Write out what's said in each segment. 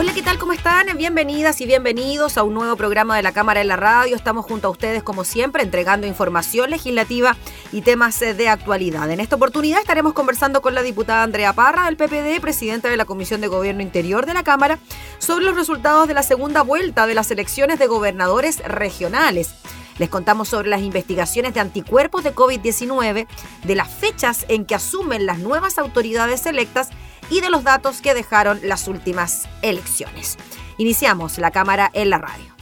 Hola, ¿qué tal? ¿Cómo están? Bienvenidas y bienvenidos a un nuevo programa de la Cámara en la Radio. Estamos junto a ustedes, como siempre, entregando información legislativa y temas eh, de actualidad. En esta oportunidad estaremos conversando con la diputada Andrea Parra, del PPD, presidenta de la Comisión de Gobierno Interior de la Cámara, sobre los resultados de la segunda vuelta de las elecciones de gobernadores regionales. Les contamos sobre las investigaciones de anticuerpos de COVID-19, de las fechas en que asumen las nuevas autoridades electas y de los datos que dejaron las últimas elecciones. Iniciamos la cámara en la radio.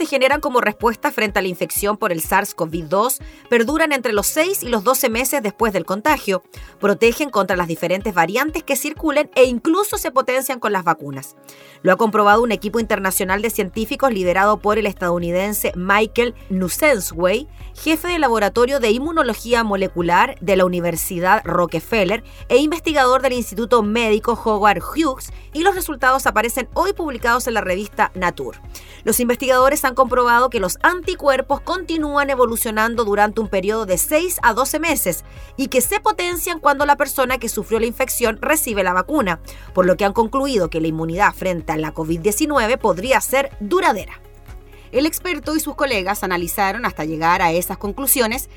Se generan como respuesta frente a la infección por el SARS-CoV-2 perduran entre los 6 y los 12 meses después del contagio, protegen contra las diferentes variantes que circulen e incluso se potencian con las vacunas. Lo ha comprobado un equipo internacional de científicos liderado por el estadounidense Michael Nussensway, jefe de laboratorio de inmunología molecular de la Universidad Rockefeller e investigador del Instituto Médico Howard Hughes, y los resultados aparecen hoy publicados en la revista Nature. Los investigadores han comprobado que los anticuerpos continúan evolucionando durante un periodo de 6 a 12 meses y que se potencian cuando la persona que sufrió la infección recibe la vacuna, por lo que han concluido que la inmunidad frente a la COVID-19 podría ser duradera. El experto y sus colegas analizaron hasta llegar a esas conclusiones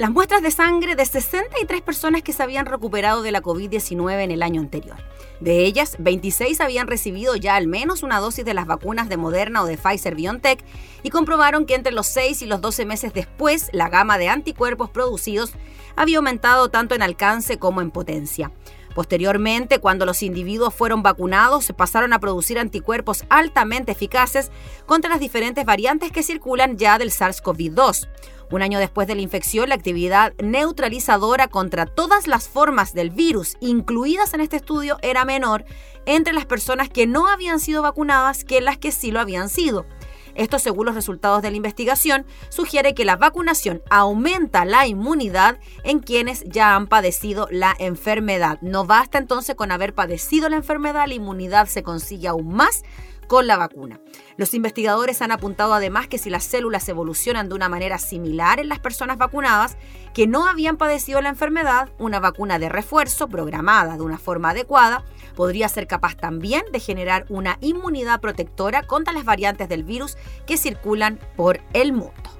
las muestras de sangre de 63 personas que se habían recuperado de la COVID-19 en el año anterior. De ellas, 26 habían recibido ya al menos una dosis de las vacunas de Moderna o de Pfizer BioNTech y comprobaron que entre los 6 y los 12 meses después la gama de anticuerpos producidos había aumentado tanto en alcance como en potencia. Posteriormente, cuando los individuos fueron vacunados, se pasaron a producir anticuerpos altamente eficaces contra las diferentes variantes que circulan ya del SARS-CoV-2. Un año después de la infección, la actividad neutralizadora contra todas las formas del virus incluidas en este estudio era menor entre las personas que no habían sido vacunadas que las que sí lo habían sido. Esto, según los resultados de la investigación, sugiere que la vacunación aumenta la inmunidad en quienes ya han padecido la enfermedad. No basta entonces con haber padecido la enfermedad, la inmunidad se consigue aún más con la vacuna. Los investigadores han apuntado además que si las células evolucionan de una manera similar en las personas vacunadas que no habían padecido la enfermedad, una vacuna de refuerzo programada de una forma adecuada podría ser capaz también de generar una inmunidad protectora contra las variantes del virus que circulan por el mundo.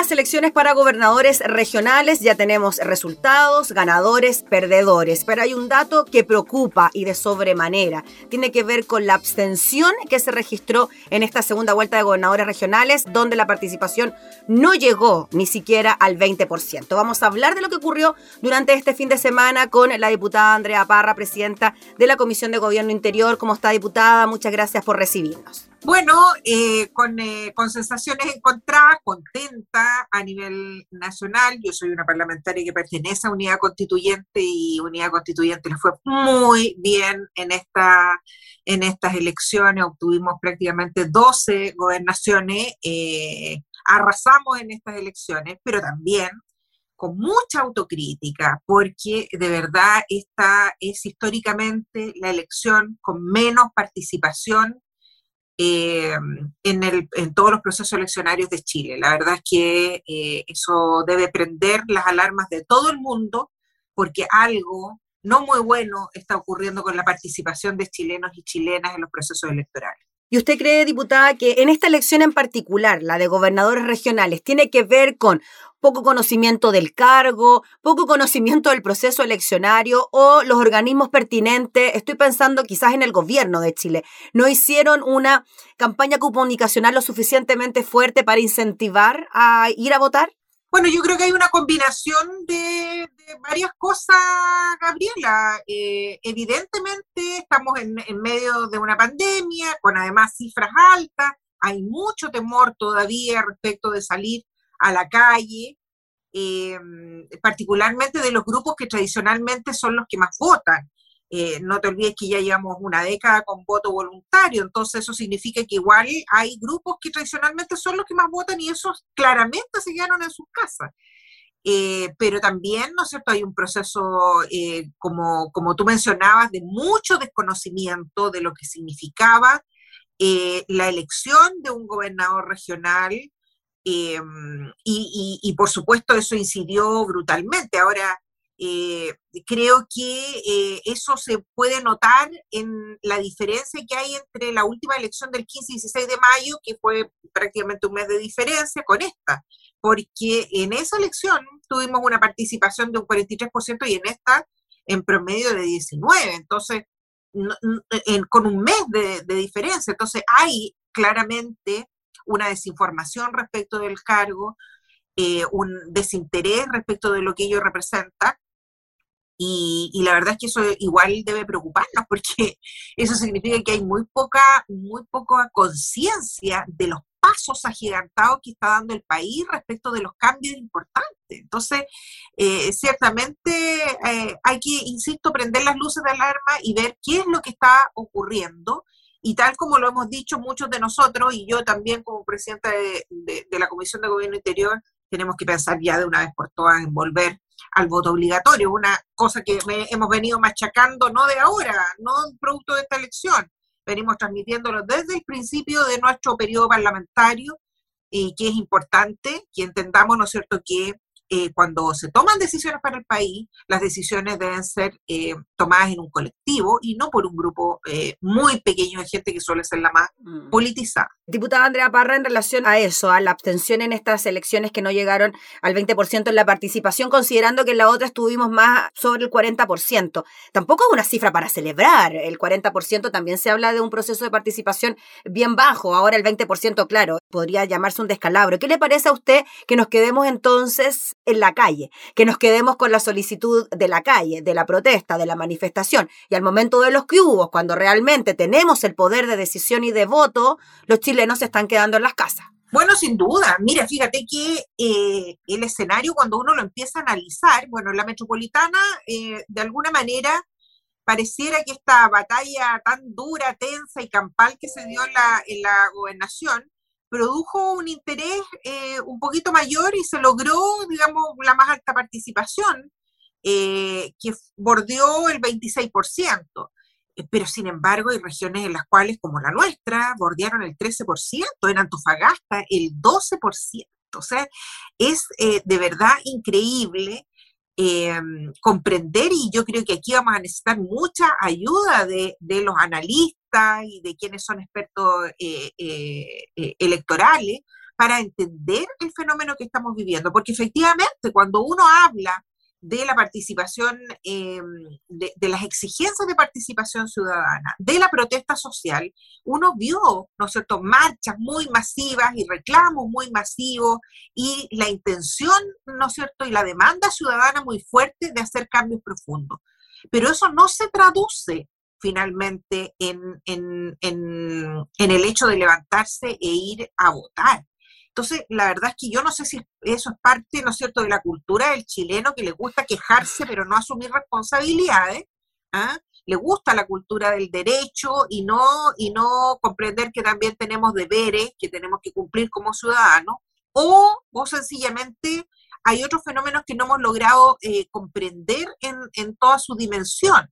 Las elecciones para gobernadores regionales. Ya tenemos resultados, ganadores, perdedores. Pero hay un dato que preocupa y de sobremanera. Tiene que ver con la abstención que se registró en esta segunda vuelta de gobernadores regionales, donde la participación no llegó ni siquiera al 20%. Vamos a hablar de lo que ocurrió durante este fin de semana con la diputada Andrea Parra, presidenta de la Comisión de Gobierno Interior. ¿Cómo está, diputada? Muchas gracias por recibirnos. Bueno, eh, con, eh, con, sensaciones encontradas, contenta a nivel nacional. Yo soy una parlamentaria que pertenece a Unidad Constituyente y Unidad Constituyente le fue muy bien en, esta, en estas elecciones. Obtuvimos prácticamente 12 gobernaciones, eh, arrasamos en estas elecciones, pero también con mucha autocrítica, porque de verdad esta es históricamente la elección con menos participación eh, en, el, en, todos los procesos eleccionarios de Chile. La verdad es que eh, eso debe prender las alarmas de todo el mundo porque algo no muy bueno está ocurriendo con la participación de chilenos y chilenas en los procesos electorales. ¿Y usted cree, diputada, que en esta elección en particular, la de gobernadores regionales, tiene que ver con poco conocimiento del cargo, poco conocimiento del proceso eleccionario o los organismos pertinentes, estoy pensando quizás en el gobierno de Chile, no hicieron una campaña comunicacional lo suficientemente fuerte para incentivar a ir a votar? Bueno, yo creo que hay una combinación de, varias cosas, Gabriela. Eh, evidentemente estamos en, medio de una pandemia, con además cifras altas, hay mucho temor todavía respecto de salir a la calle, eh, particularmente de los grupos que tradicionalmente son los que más votan. Eh, no te olvides que ya llevamos una década con voto voluntario, entonces eso significa que igual hay grupos que tradicionalmente son los que más votan y esos claramente se quedaron en sus casas. Eh, pero también, ¿no es cierto?, hay un proceso, como, como tú mencionabas, de mucho desconocimiento de lo que significaba la elección de un gobernador regional, y, por supuesto eso incidió brutalmente. Ahora, eh, creo que eh, eso se puede notar en la diferencia que hay entre la última elección del 15 y 16 de mayo, que fue prácticamente un mes de diferencia, con esta, porque en esa elección tuvimos una participación de un 43% y en esta en promedio de 19%. Entonces, con un mes de, diferencia. Entonces, hay claramente una desinformación respecto del cargo, eh, un desinterés respecto de lo que ello representa. Y, la verdad es que eso igual debe preocuparnos porque eso significa que hay muy poca, muy poca conciencia de los pasos agigantados que está dando el país respecto de los cambios importantes. Entonces, eh, ciertamente eh, hay que, insisto, prender las luces de alarma y ver qué es lo que está ocurriendo y tal como lo hemos dicho muchos de nosotros, y yo también como presidenta de, la Comisión de Gobierno Interior, tenemos que pensar ya de una vez por todas en volver al voto obligatorio, una cosa que hemos venido machacando no de ahora, no producto de esta elección, venimos transmitiéndolo desde el principio de nuestro periodo parlamentario, y que es importante que entendamos, ¿no es cierto?, que eh, cuando se toman decisiones para el país, las decisiones deben ser eh, tomadas en un colectivo y no por un grupo eh, muy pequeño de gente que suele ser la más mm. politizada. Diputada Andrea Parra, en relación a eso, a la abstención en estas elecciones que no llegaron al 20% en la participación, considerando que en la otra estuvimos más sobre el 40%, tampoco es una cifra para celebrar. El 40% también se habla de un proceso de participación bien bajo. Ahora el 20%, claro, podría llamarse un descalabro. ¿Qué le parece a usted que nos quedemos entonces en la calle, que nos quedemos con la solicitud de la calle, de la protesta, de la manifestación. Y al momento de los que hubo, cuando realmente tenemos el poder de decisión y de voto, los chilenos se están quedando en las casas. Bueno, sin duda. Mira, fíjate que eh, el escenario, cuando uno lo empieza a analizar, bueno, la metropolitana, eh, de alguna manera, pareciera que esta batalla tan dura, tensa y campal que se dio en la, en la gobernación, produjo un interés eh, un poquito mayor y se logró, digamos, la más alta participación, eh, que bordeó el 26%. Eh, pero sin embargo hay regiones en las cuales, como la nuestra, bordearon el 13%, en Antofagasta el 12%. O sea, es de verdad increíble em, comprender y yo creo que aquí vamos a necesitar mucha ayuda de, los analistas y de quienes son expertos eh, eh, eh, electorales para entender el fenómeno que estamos viviendo, porque efectivamente cuando uno habla de la participación, em, de, las exigencias de participación ciudadana, de la protesta social, uno vio, ¿no es cierto?, marchas muy masivas y reclamos muy masivos y la intención, ¿no es cierto?, y la demanda ciudadana muy fuerte de hacer cambios profundos. Pero eso no se traduce finalmente en, en el hecho de levantarse e ir a votar. Entonces, la verdad es que yo no sé si eso es parte, ¿no es cierto?, de la cultura del chileno que le gusta quejarse pero no asumir responsabilidades. ¿ah? Le gusta la cultura del derecho y no, y no comprender que también tenemos deberes que tenemos que cumplir como ciudadanos. O, o sencillamente hay otros fenómenos que no hemos logrado eh, comprender en, toda su dimensión.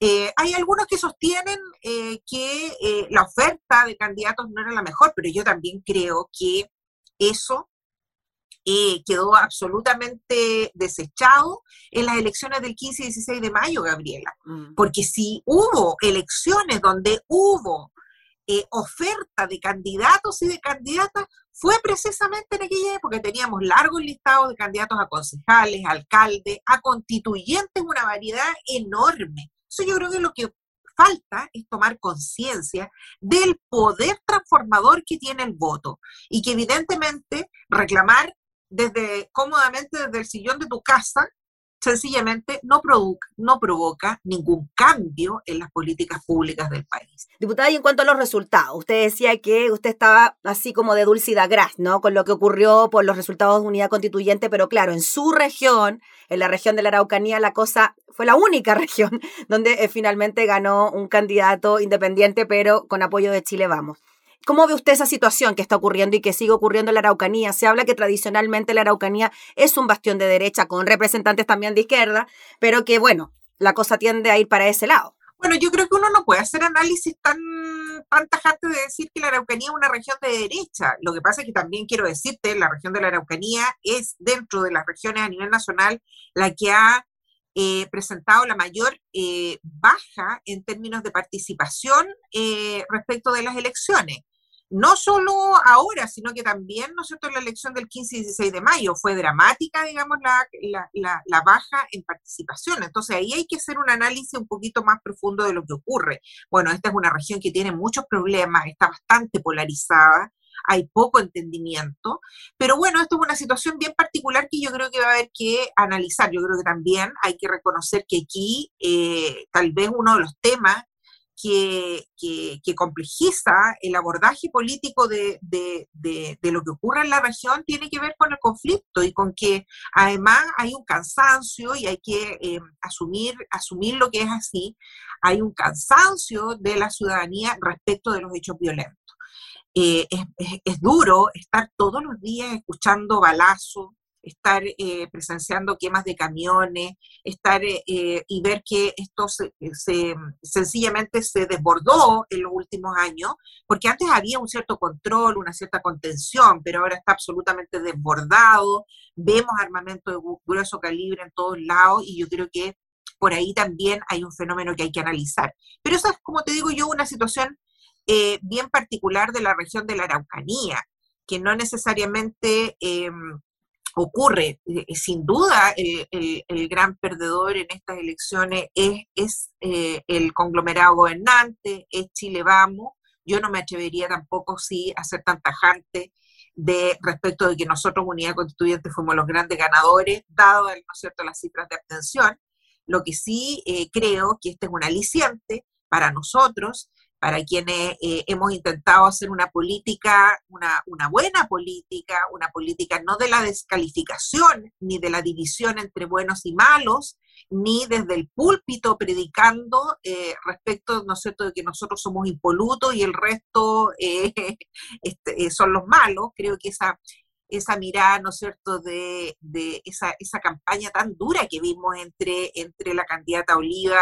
Eh, hay algunos que sostienen eh, que la oferta de candidatos no era la mejor, pero yo también creo que eso eh, quedó absolutamente desechado en las elecciones del 15 y 16 de mayo, Gabriela. Mm. Porque si hubo elecciones donde hubo eh, oferta de candidatos y de candidatas, fue precisamente en aquella época. Teníamos largos listados de candidatos a concejales, alcaldes, a constituyentes, una variedad enorme. Eso yo creo que lo que falta es tomar conciencia del poder transformador que tiene el voto y que evidentemente reclamar desde cómodamente desde el sillón de tu casa sencillamente no, provoca, no provoca ningún cambio en las políticas públicas del país. Diputada, y en cuanto a los resultados, usted decía que usted estaba así como de dulcida gras, ¿no? Con lo que ocurrió por los resultados de unidad constituyente, pero claro, en su región, en la región de la Araucanía, la cosa fue la única región donde eh, finalmente ganó un candidato independiente, pero con apoyo de Chile Vamos. ¿Cómo ve usted esa situación que está ocurriendo y que sigue ocurriendo en la Araucanía? Se habla que tradicionalmente la Araucanía es un bastión de derecha con representantes también de izquierda, pero que bueno, la cosa tiende a ir para ese lado. Bueno, yo creo que uno no puede hacer análisis tan, tan tajante de decir que la Araucanía es una región de derecha. Lo que pasa es que también quiero decirte, la región de la Araucanía es dentro de las regiones a nivel nacional la que ha eh, presentado la mayor eh, baja en términos de participación eh, respecto de las elecciones no solo ahora, sino que también, ¿no es cierto?, la elección del 15 y 16 de mayo fue dramática, digamos, la, baja en participación. Entonces ahí hay que hacer un análisis un poquito más profundo de lo que ocurre. Bueno, esta es una región que tiene muchos problemas, está bastante polarizada, hay poco entendimiento, pero bueno, esto es una situación bien particular que yo creo que va a haber que analizar. Yo creo que también hay que reconocer que aquí eh, tal vez uno de los temas que, que, complejiza el abordaje político de, de, de, lo que ocurre en la región tiene que ver con el conflicto y con que además hay un cansancio y hay que eh, asumir, asumir lo que es así, hay un cansancio de la ciudadanía respecto de los hechos violentos. Eh, es, es, es, duro estar todos los días escuchando balazos, estar eh, presenciando quemas de camiones, estar eh, eh, y ver que esto se, sencillamente se desbordó en los últimos años, porque antes había un cierto control, una cierta contención, pero ahora está absolutamente desbordado, vemos armamento de grueso calibre en todos lados y yo creo que por ahí también hay un fenómeno que hay que analizar. Pero esa es, como te digo yo, una situación bien particular de la región de la Araucanía, que no necesariamente em, ocurre. Eh, eh, sin duda, el, gran perdedor en estas elecciones es, es eh, el conglomerado gobernante, es Chile Vamos. Yo no me atrevería tampoco, sí, a ser tan tajante de respecto de que nosotros, Unidad Constituyente, fuimos los grandes ganadores, dado, ¿no es cierto?, las cifras de abstención. Lo que sí creo que este es un aliciente para nosotros para quienes eh, hemos intentado hacer una política, una, una, buena política, una política no de la descalificación ni de la división entre buenos y malos, ni desde el púlpito predicando eh, respecto, ¿no es cierto?, de que nosotros somos impolutos y el resto eh, este, son los malos. Creo que esa, esa mirada, ¿no es cierto?, de, esa, esa, campaña tan dura que vimos entre, entre la candidata Oliva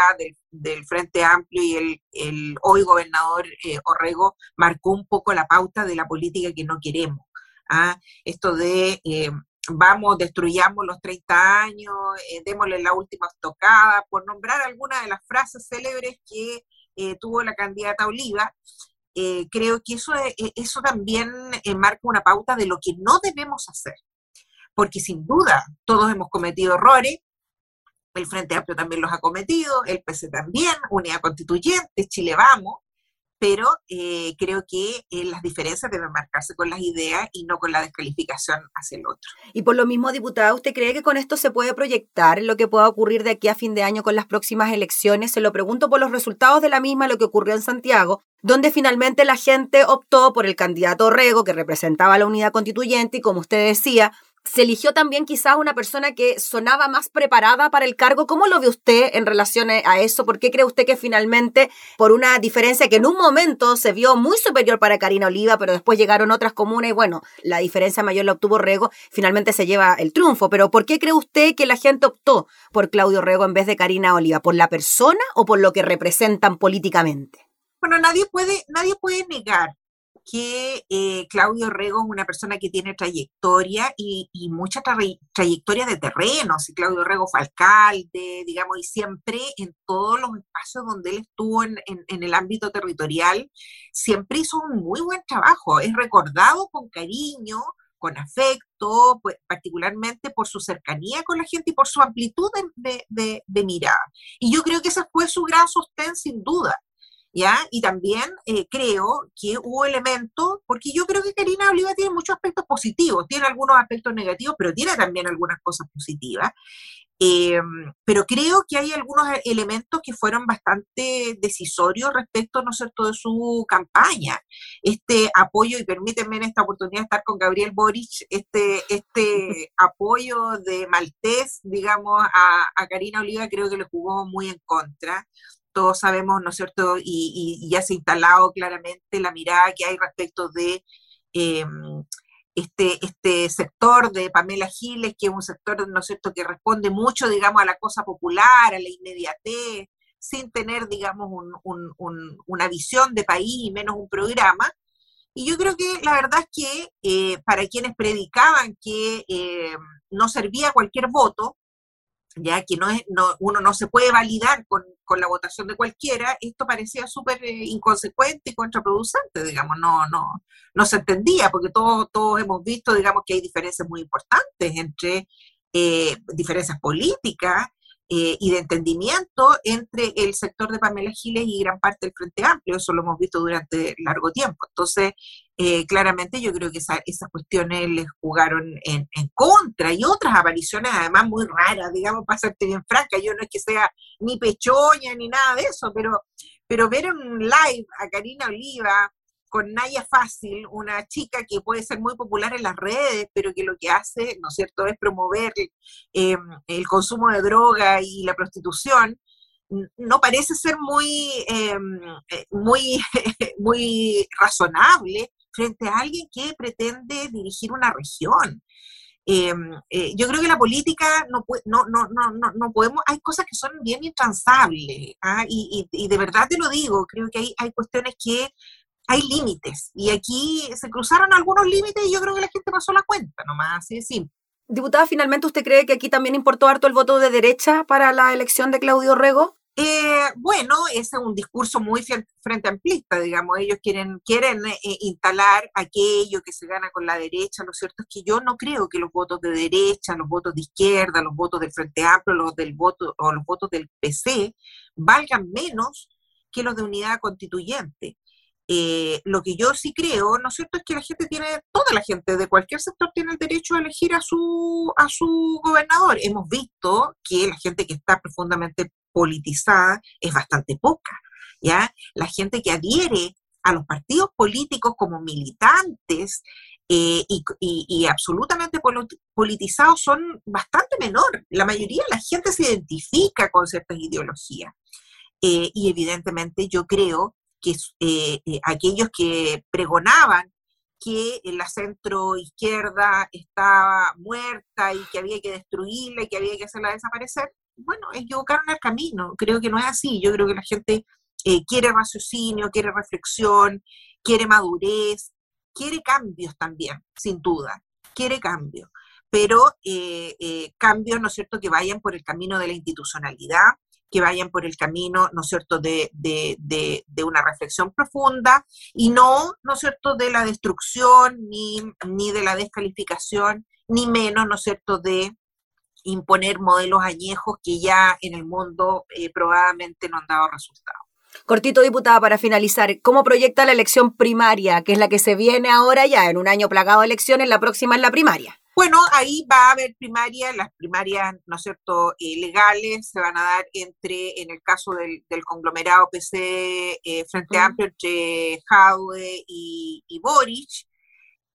del, Frente Amplio y el, el hoy gobernador eh, Orrego, marcó un poco la pauta de la política que no queremos. ¿ah? Esto de... Eh, vamos, destruyamos los 30 años, eh, démosle la última estocada, por nombrar algunas de las frases célebres que tuvo la candidata Oliva. Eh, creo que eso, eso también marca una pauta de lo que no debemos hacer, porque sin duda todos hemos cometido errores, el Frente Amplio también los ha cometido, el PC también, Unidad Constituyente, Chile Vamos, pero eh, creo que eh, las diferencias deben marcarse con las ideas y no con la descalificación hacia el otro. Y por lo mismo, diputada, ¿usted cree que con esto se puede proyectar lo que pueda ocurrir de aquí a fin de año con las próximas elecciones? Se lo pregunto por los resultados de la misma, lo que ocurrió en Santiago, donde finalmente la gente optó por el candidato Rego, que representaba la unidad constituyente, y como usted decía, se eligió también quizás una persona que sonaba más preparada para el cargo. ¿Cómo lo ve usted en relación a eso? ¿Por qué cree usted que finalmente, por una diferencia que en un momento se vio muy superior para Karina Oliva, pero después llegaron otras comunas y bueno, la diferencia mayor la obtuvo Rego, finalmente se lleva el triunfo? Pero ¿por qué cree usted que la gente optó por Claudio Rego en vez de Karina Oliva? ¿Por la persona o por lo que representan políticamente? Bueno, nadie puede, nadie puede negar que eh, Claudio Rego es una persona que tiene trayectoria y, mucha trayectoria de terreno. Si Claudio Rego fue alcalde, digamos, y siempre en todos los espacios donde él estuvo en, el ámbito territorial, siempre hizo un muy buen trabajo. Es recordado con cariño, con afecto, pues, particularmente por su cercanía con la gente y por su amplitud de, de mirada. Y yo creo que ese fue su gran sostén, sin duda. Y también eh, creo que hubo elementos, porque yo creo que Karina Oliva tiene muchos aspectos positivos, tiene algunos aspectos negativos, pero tiene también algunas cosas positivas. Eh, pero creo que hay algunos elementos que fueron bastante decisorios respecto, ¿no es cierto?, de su campaña. Este apoyo, y permítanme en esta oportunidad estar con Gabriel Boric, este, este apoyo de Maltés, digamos, a, a Karina Oliva creo que le jugó muy en contra todos sabemos, ¿no es cierto? Y, ya se ha instalado claramente la mirada que hay respecto de em, este, este sector de Pamela Giles, que es un sector, ¿no es cierto?, que responde mucho, digamos, a la cosa popular, a la inmediatez, sin tener, digamos, una visión de país y menos un programa. Y yo creo que la verdad es que eh, para quienes predicaban que eh, no servía cualquier voto, ya que no es, no, uno no se puede validar con, con la votación de cualquiera, esto parecía súper eh, inconsecuente y contraproducente, digamos, no, no, no se entendía, porque todos, todos hemos visto, digamos, que hay diferencias muy importantes entre eh, diferencias políticas eh, y de entendimiento entre el sector de Pamela Giles y gran parte del Frente Amplio. Eso lo hemos visto durante largo tiempo. Entonces, eh, claramente yo creo que esas cuestiones les jugaron en, contra y otras apariciones además muy raras, digamos, para serte bien franca. Yo no es que sea ni pechoña ni nada de eso, pero, pero ver un live a Karina Oliva con Naya Fácil, una chica que puede ser muy popular en las redes, pero que lo que hace, ¿no es cierto?, es promover em, el consumo de droga y la prostitución, no parece ser muy, em, eh, muy, muy razonable frente a alguien que pretende dirigir una región. Em, eh, yo creo que la política no, no, no, no, podemos, hay cosas que son bien intransables, ¿ah? y, y, de verdad te lo digo, creo que hay, hay cuestiones que hay límites. Y aquí se cruzaron algunos límites y yo creo que la gente pasó la cuenta, nomás, así de simple. Diputada, finalmente, ¿usted cree que aquí también importó harto el voto de derecha para la elección de Claudio Rego? Eh, bueno, ese es un discurso muy frente amplista, digamos. Ellos quieren, quieren eh, instalar aquello que se gana con la derecha. Lo cierto es que yo no creo que los votos de derecha, los votos de izquierda, los votos del Frente Amplio, los del voto o los votos del PC valgan menos que los de unidad constituyente. Eh, lo que yo sí creo, ¿no es cierto?, es que la gente tiene, toda la gente de cualquier sector tiene el derecho a elegir a su, a su gobernador. Hemos visto que la gente que está profundamente politizada es bastante poca, ¿ya? La gente que adhiere a los partidos políticos como militantes eh, y, absolutamente politizados son bastante menor. La mayoría de la gente se identifica con ciertas ideologías. Eh, y evidentemente yo creo que eh, eh, aquellos que pregonaban que la centro izquierda estaba muerta y que había que destruirla y que había que hacerla desaparecer, bueno, equivocaron el camino. Creo que no es así. Yo creo que la gente eh, quiere raciocinio, quiere reflexión, quiere madurez, quiere cambios también, sin duda, quiere cambios. pero eh, eh, cambios, ¿no es cierto?, que vayan por el camino de la institucionalidad, que vayan por el camino, ¿no es cierto?, de, una reflexión profunda y no, ¿no es cierto?, de la destrucción ni, ni de la descalificación, ni menos, ¿no es cierto?, de imponer modelos añejos que ya en el mundo eh, probablemente no han dado resultados. Cortito, diputada, para finalizar, ¿cómo proyecta la elección primaria, que es la que se viene ahora ya en un año plagado de elecciones, la próxima es la primaria? Bueno, ahí va a haber primarias, las primarias, ¿no es cierto?, eh, legales se van a dar entre, en el caso del, conglomerado PC eh, Frente Amplio, entre Jadwe y, y Boric.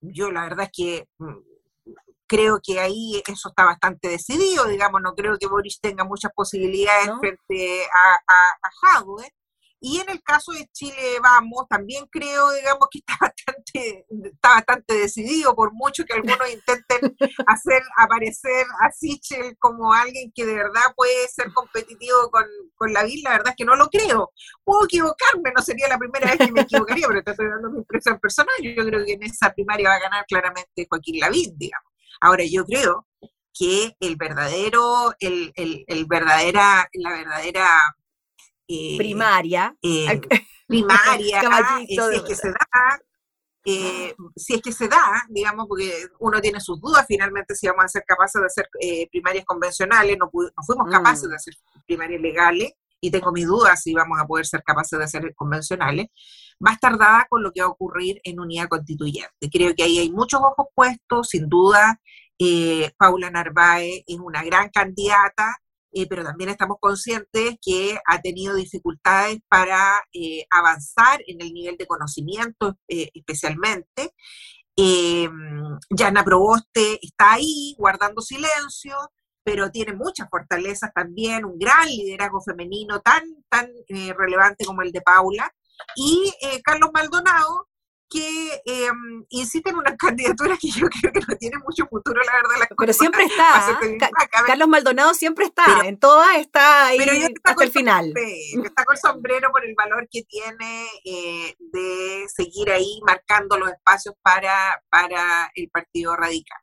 Yo la verdad es que mm, creo que ahí eso está bastante decidido, digamos, no creo que Boris tenga muchas posibilidades frente a, a, a Y en el caso de Chile Vamos, también creo, digamos, que está bastante, está bastante decidido, por mucho que algunos intenten hacer aparecer a Sichel como alguien que de verdad puede ser competitivo con, con la la verdad es que no lo creo. Puedo equivocarme, no sería la primera vez que me equivocaría, pero te estoy dando mi impresión personal. Yo creo que en esa primaria va a ganar claramente Joaquín Lavín, digamos. Ahora, yo creo que el verdadero, el, el, verdadera, la verdadera eh, primaria, eh, primaria, eh, si es que se da, si es que se da, digamos, porque uno tiene sus dudas finalmente si vamos a ser capaces de hacer primarias convencionales, no, fuimos capaces de mm. hacer primarias legales, y tengo mis dudas si vamos a poder ser capaces de hacer convencionales, va a estar dada con lo que va a ocurrir en unidad constituyente. Creo que ahí hay muchos ojos puestos, sin duda. Eh, Paula Narváez es una gran candidata, eh, pero también estamos conscientes que ha tenido dificultades para eh, avanzar en el nivel de conocimiento especialmente. Yana Proboste está ahí guardando silencio, pero tiene muchas fortalezas también, un gran liderazgo femenino tan, tan relevante como el de Paula. Y Carlos Maldonado, que eh, insiste en una candidatura que yo creo que no tiene mucho futuro, la verdad. pero siempre está. Carlos Maldonado siempre está, en todas está ahí hasta el final. está con sombrero por el valor que tiene eh, de seguir ahí marcando los espacios para, para el Partido Radical.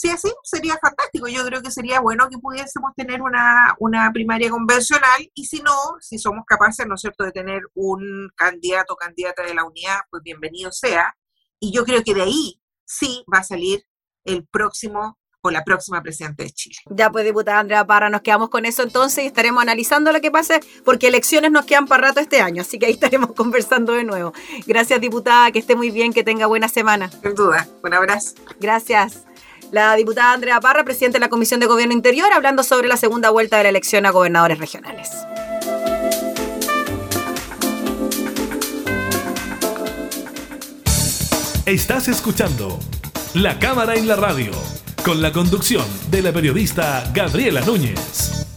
Si así, sería fantástico. Yo creo que sería bueno que pudiésemos tener una, primaria convencional y si no, si somos capaces, ¿no es cierto?, de tener un candidato o candidata de la unidad, pues bienvenido sea. Y yo creo que de ahí sí va a salir el próximo o la próxima presidenta de Chile. Ya pues, diputada Andrea Parra, nos quedamos con eso entonces y estaremos analizando lo que pase, porque elecciones nos quedan para rato este año, así que ahí estaremos conversando de nuevo. Gracias, diputada, que esté muy bien, que tenga buena semana. Sin duda, un abrazo. Gracias la diputada Andrea Parra, presidente de la Comisión de Gobierno Interior, hablando sobre la segunda vuelta de la elección a gobernadores regionales. Estás escuchando La Cámara en la Radio, con la conducción de la periodista Gabriela Núñez.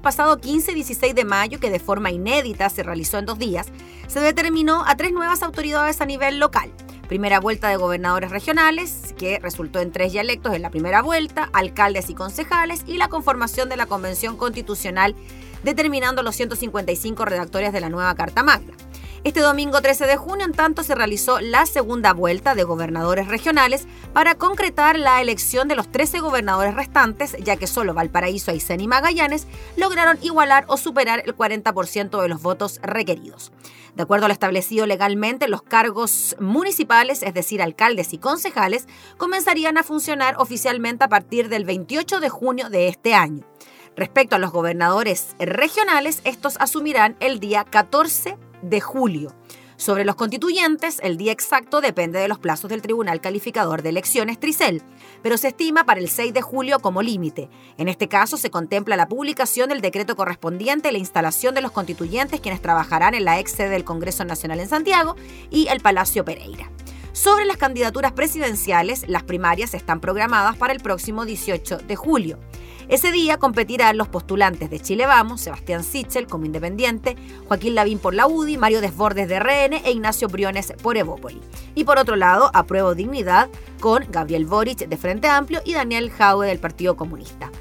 Del pasado 15 y 16 de mayo, que de forma inédita se realizó en dos días, se determinó a tres nuevas autoridades a nivel local. Primera vuelta de gobernadores regionales, que resultó en tres ya electos en la primera vuelta, alcaldes y concejales, y la conformación de la Convención Constitucional, determinando los 155 redactores de la nueva Carta Magna. Este domingo 13 de junio, en tanto, se realizó la segunda vuelta de gobernadores regionales para concretar la elección de los 13 gobernadores restantes, ya que solo Valparaíso, Aysén y Magallanes lograron igualar o superar el 40% de los votos requeridos. De acuerdo a lo establecido legalmente, los cargos municipales, es decir, alcaldes y concejales, comenzarían a funcionar oficialmente a partir del 28 de junio de este año. Respecto a los gobernadores regionales, estos asumirán el día 14 de julio. Sobre los constituyentes, el día exacto depende de los plazos del Tribunal Calificador de Elecciones Tricel, pero se estima para el 6 de julio como límite. En este caso se contempla la publicación del decreto correspondiente y la instalación de los constituyentes quienes trabajarán en la ex sede del Congreso Nacional en Santiago y el Palacio Pereira. Sobre las candidaturas presidenciales, las primarias están programadas para el próximo 18 de julio. Ese día competirán los postulantes de Chile Vamos, Sebastián Sichel como independiente, Joaquín Lavín por la UDI, Mario Desbordes de RN e Ignacio Briones por Evópoli. Y por otro lado, Apruebo Dignidad con Gabriel Boric de Frente Amplio y Daniel Jaue del Partido Comunista.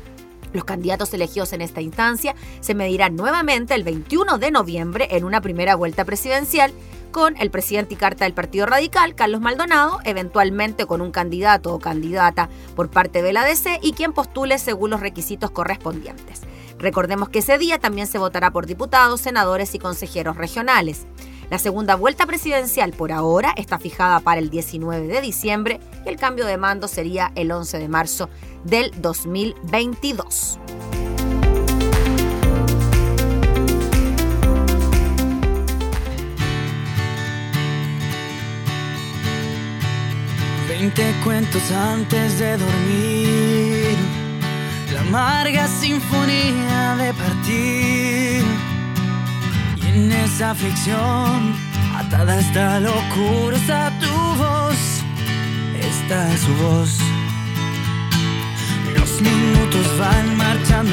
Los candidatos elegidos en esta instancia se medirán nuevamente el 21 de noviembre en una primera vuelta presidencial con el presidente y carta del Partido Radical, Carlos Maldonado, eventualmente con un candidato o candidata por parte de la ADC y quien postule según los requisitos correspondientes. Recordemos que ese día también se votará por diputados, senadores y consejeros regionales. La segunda vuelta presidencial por ahora está fijada para el 19 de diciembre y el cambio de mando sería el 11 de marzo del 2022. 20 cuentos antes de dormir, la amarga sinfonía de partir. Y en esa aflicción, atada esta locura, está tu voz, esta es su voz. Los minutos van marchando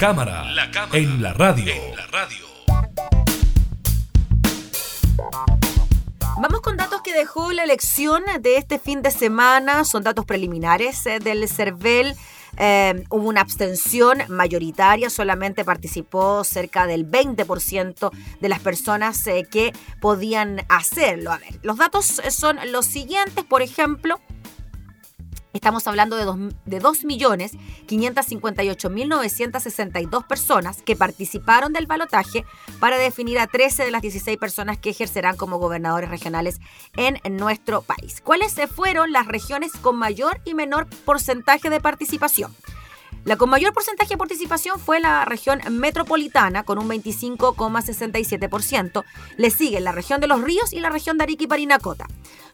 La cámara, en la radio. Vamos con datos que dejó la elección de este fin de semana. Son datos preliminares eh, del CERVEL. Eh, hubo una abstención mayoritaria, solamente participó cerca del 20% de las personas eh, que podían hacerlo. A ver, los datos son los siguientes, por ejemplo, Estamos hablando de, dos, de 2.558.962 personas que participaron del balotaje para definir a 13 de las 16 personas que ejercerán como gobernadores regionales en nuestro país. ¿Cuáles fueron las regiones con mayor y menor porcentaje de participación? La con mayor porcentaje de participación fue la región metropolitana con un 25,67%. Le sigue la región de los ríos y la región de Arica y Parinacota.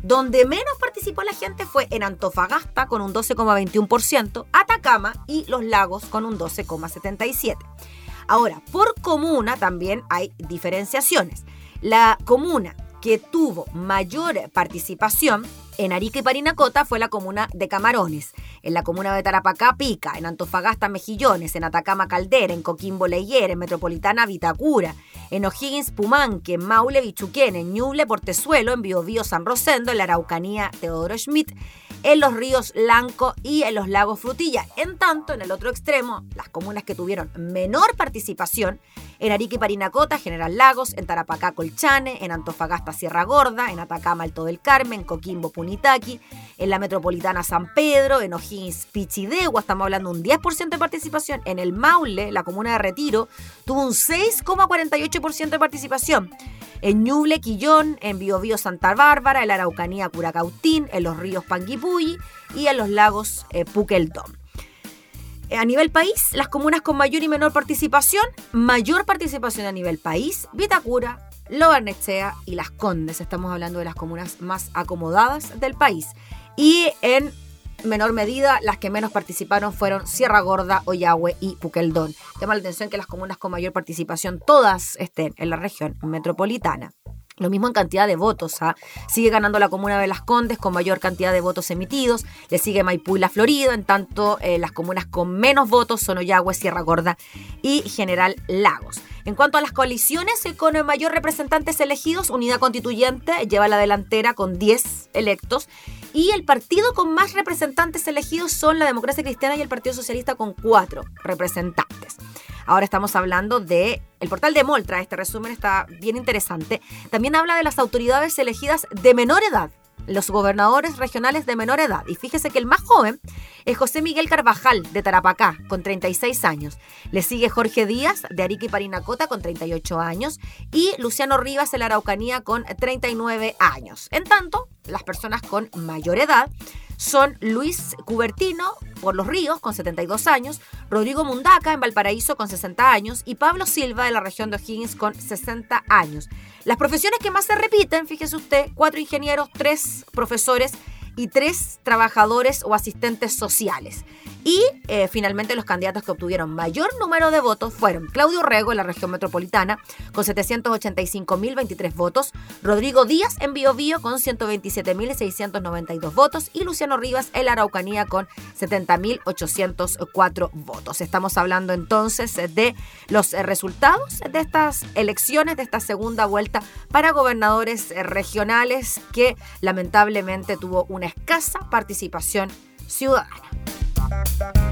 Donde menos participó la gente fue en Antofagasta con un 12,21%, Atacama y Los Lagos con un 12,77%. Ahora, por comuna también hay diferenciaciones. La comuna que tuvo mayor participación en Arica y Parinacota fue la comuna de Camarones, en la comuna de Tarapacá Pica, en Antofagasta Mejillones, en Atacama Caldera, en Coquimbo Leyer, en Metropolitana Vitacura, en O'Higgins Pumanque, en Maule Bichuquén, en Ñuble Portezuelo, en Biobío San Rosendo, en la Araucanía Teodoro Schmidt, en los ríos Lanco y en los lagos Frutilla. En tanto, en el otro extremo, las comunas que tuvieron menor participación, en Arica y Parinacota, General Lagos, en Tarapacá Colchane, en Antofagasta Sierra Gorda, en Atacama Alto del Carmen, Coquimbo Punitaqui, en la Metropolitana San Pedro, en O'Higgins Pichidegua, estamos hablando de un 10% de participación, en el Maule, la comuna de Retiro, tuvo un 6,48% de participación. En Ñuble, Quillón, en Biobío Santa Bárbara, en la Araucanía Curacautín, en los ríos Panguipulli y en los lagos eh. Eh, A nivel país, las comunas con mayor y menor participación, mayor participación a nivel país, Vitacura, Lobarnechea y Las Condes. Estamos hablando de las comunas más acomodadas del país. Y en menor medida, las que menos participaron fueron Sierra Gorda, Oyahue y Puqueldón. Llama la atención que las comunas con mayor participación todas estén en la región metropolitana. Lo mismo en cantidad de votos. ¿ah? Sigue ganando la comuna de Las Condes con mayor cantidad de votos emitidos. Le sigue Maipú y La Florida. En tanto, eh, las comunas con menos votos son Oyagüe, Sierra Gorda y General Lagos. En cuanto a las coaliciones, eh, con mayor representantes elegidos, Unidad Constituyente lleva la delantera con 10 electos. Y el partido con más representantes elegidos son la Democracia Cristiana y el Partido Socialista con 4 representantes. Ahora estamos hablando de el portal de Moltra, este resumen está bien interesante. También habla de las autoridades elegidas de menor edad, los gobernadores regionales de menor edad. Y fíjese que el más joven es José Miguel Carvajal de Tarapacá, con 36 años. Le sigue Jorge Díaz de Arica y Parinacota, con 38 años. Y Luciano Rivas de la Araucanía, con 39 años. En tanto, las personas con mayor edad son Luis Cubertino por Los Ríos con 72 años, Rodrigo Mundaca en Valparaíso con 60 años y Pablo Silva de la región de O'Higgins con 60 años. Las profesiones que más se repiten, fíjese usted, cuatro ingenieros, tres profesores y tres trabajadores o asistentes sociales. Y eh, finalmente los candidatos que obtuvieron mayor número de votos fueron Claudio Rego en la región metropolitana con 785.023 votos, Rodrigo Díaz en Biobío con 127.692 votos y Luciano Rivas en la Araucanía con 70.804 votos. Estamos hablando entonces de los resultados de estas elecciones, de esta segunda vuelta para gobernadores eh, regionales que lamentablemente tuvo una escasa participación ciudadana. No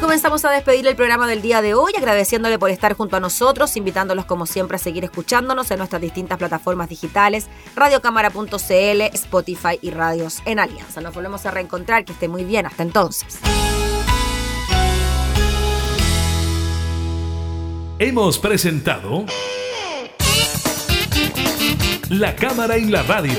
comenzamos a despedir el programa del día de hoy, agradeciéndole por estar junto a nosotros, invitándolos como siempre a seguir escuchándonos en nuestras distintas plataformas digitales, radiocámara.cl, Spotify y Radios en Alianza. Nos volvemos a reencontrar, que esté muy bien, hasta entonces. Hemos presentado La Cámara y la Radio,